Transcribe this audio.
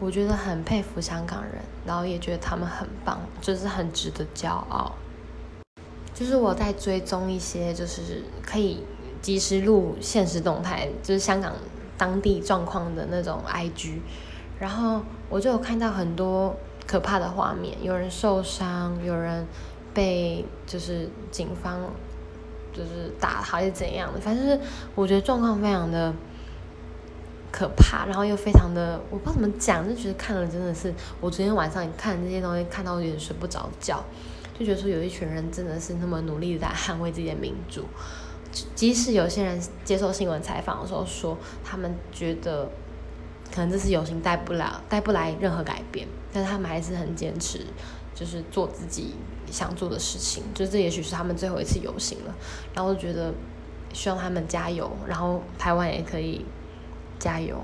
我觉得很佩服香港人，然后也觉得他们很棒，就是很值得骄傲。就是我在追踪一些，就是可以及时录现实动态，就是香港当地状况的那种 IG，然后我就有看到很多可怕的画面，有人受伤，有人被就是警方就是打还是怎样的，反正我觉得状况非常的可怕，然后又非常的我不知道怎么讲，就觉得看了真的是，我昨天晚上看这些东西看到有点睡不着觉。就觉得说有一群人真的是那么努力的在捍卫自己的民主，即使有些人接受新闻采访的时候说，他们觉得可能这次游行带不了带不来任何改变，但是他们还是很坚持，就是做自己想做的事情。就这也许是他们最后一次游行了，然后觉得希望他们加油，然后台湾也可以加油。